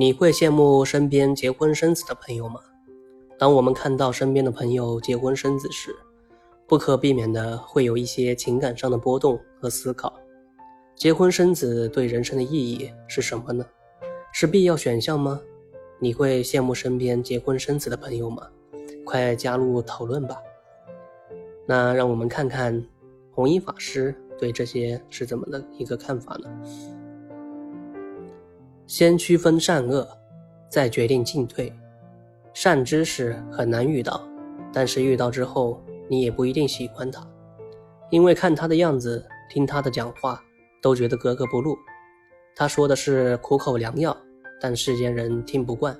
你会羡慕身边结婚生子的朋友吗？当我们看到身边的朋友结婚生子时，不可避免的会有一些情感上的波动和思考。结婚生子对人生的意义是什么呢？是必要选项吗？你会羡慕身边结婚生子的朋友吗？快加入讨论吧。那让我们看看弘一法师对这些是怎么的一个看法呢？先区分善恶，再决定进退。善知识很难遇到，但是遇到之后，你也不一定喜欢他，因为看他的样子，听他的讲话，都觉得格格不入。他说的是苦口良药，但世间人听不惯。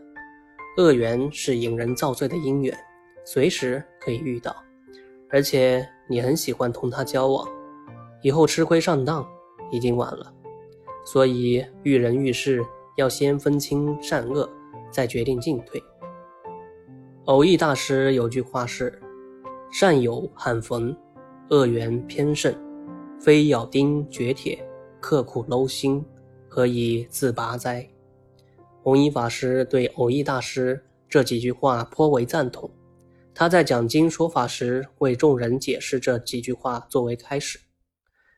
恶缘是引人造罪的因缘，随时可以遇到，而且你很喜欢同他交往，以后吃亏上当已经晚了。所以遇人遇事。要先分清善恶，再决定进退。偶益大师有句话是：“善有罕逢，恶缘偏盛，非咬钉掘铁，刻苦镂心，何以自拔哉？”弘一法师对偶益大师这几句话颇为赞同。他在讲经说法时，为众人解释这几句话作为开始：“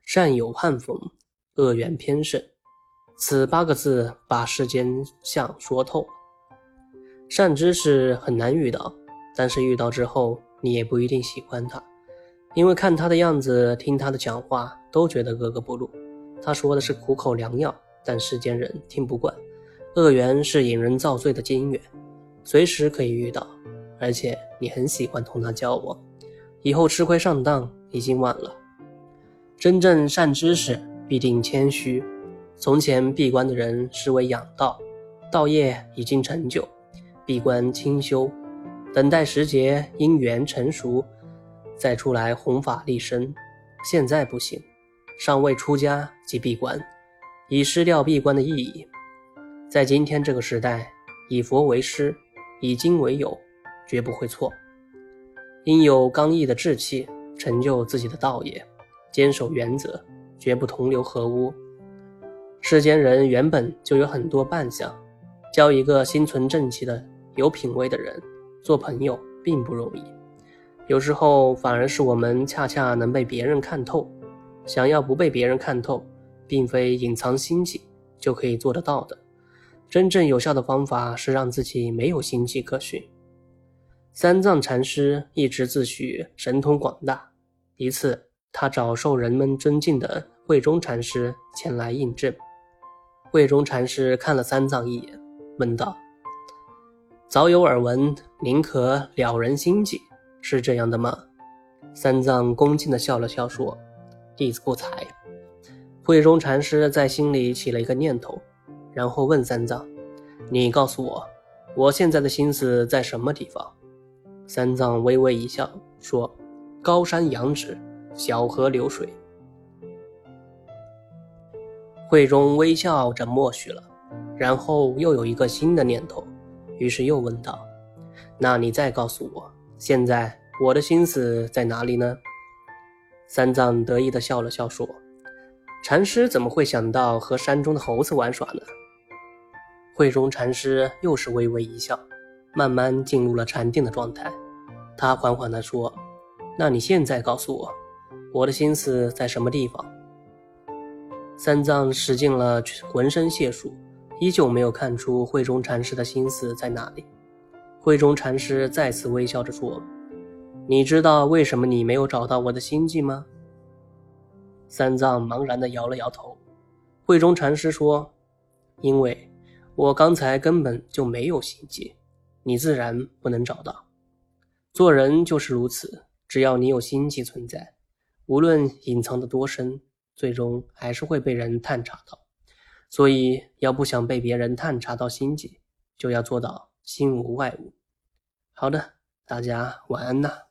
善有罕逢，恶缘偏盛。”此八个字把世间相说透了。善知识很难遇到，但是遇到之后，你也不一定喜欢他，因为看他的样子，听他的讲话，都觉得格格不入。他说的是苦口良药，但世间人听不惯。恶缘是引人造罪的金缘，随时可以遇到，而且你很喜欢同他交往，以后吃亏上当已经晚了。真正善知识必定谦虚。从前闭关的人是为养道，道业已经成就，闭关清修，等待时节因缘成熟，再出来弘法立身。现在不行，尚未出家即闭关，已失掉闭关的意义。在今天这个时代，以佛为师，以经为友，绝不会错。应有刚毅的志气，成就自己的道业，坚守原则，绝不同流合污。世间人原本就有很多扮相，交一个心存正气的有品位的人做朋友并不容易。有时候反而是我们恰恰能被别人看透。想要不被别人看透，并非隐藏心计就可以做得到的。真正有效的方法是让自己没有心计可循。三藏禅师一直自诩神通广大，一次他找受人们尊敬的慧中禅师前来印证。慧中禅师看了三藏一眼，问道：“早有耳闻，宁可了人心计，是这样的吗？”三藏恭敬地笑了笑，说：“弟子不才。”慧中禅师在心里起了一个念头，然后问三藏：“你告诉我，我现在的心思在什么地方？”三藏微微一笑，说：“高山仰止，小河流水。”慧中微笑着默许了，然后又有一个新的念头，于是又问道：“那你再告诉我，现在我的心思在哪里呢？”三藏得意地笑了笑说：“禅师怎么会想到和山中的猴子玩耍呢？”慧中禅师又是微微一笑，慢慢进入了禅定的状态。他缓缓地说：“那你现在告诉我，我的心思在什么地方？”三藏使尽了浑身解数，依旧没有看出慧中禅师的心思在哪里。慧中禅师再次微笑着说：“你知道为什么你没有找到我的心计吗？”三藏茫然地摇了摇头。慧中禅师说：“因为我刚才根本就没有心计，你自然不能找到。做人就是如此，只要你有心计存在，无论隐藏的多深。”最终还是会被人探查到，所以要不想被别人探查到心计，就要做到心无外物。好的，大家晚安呐。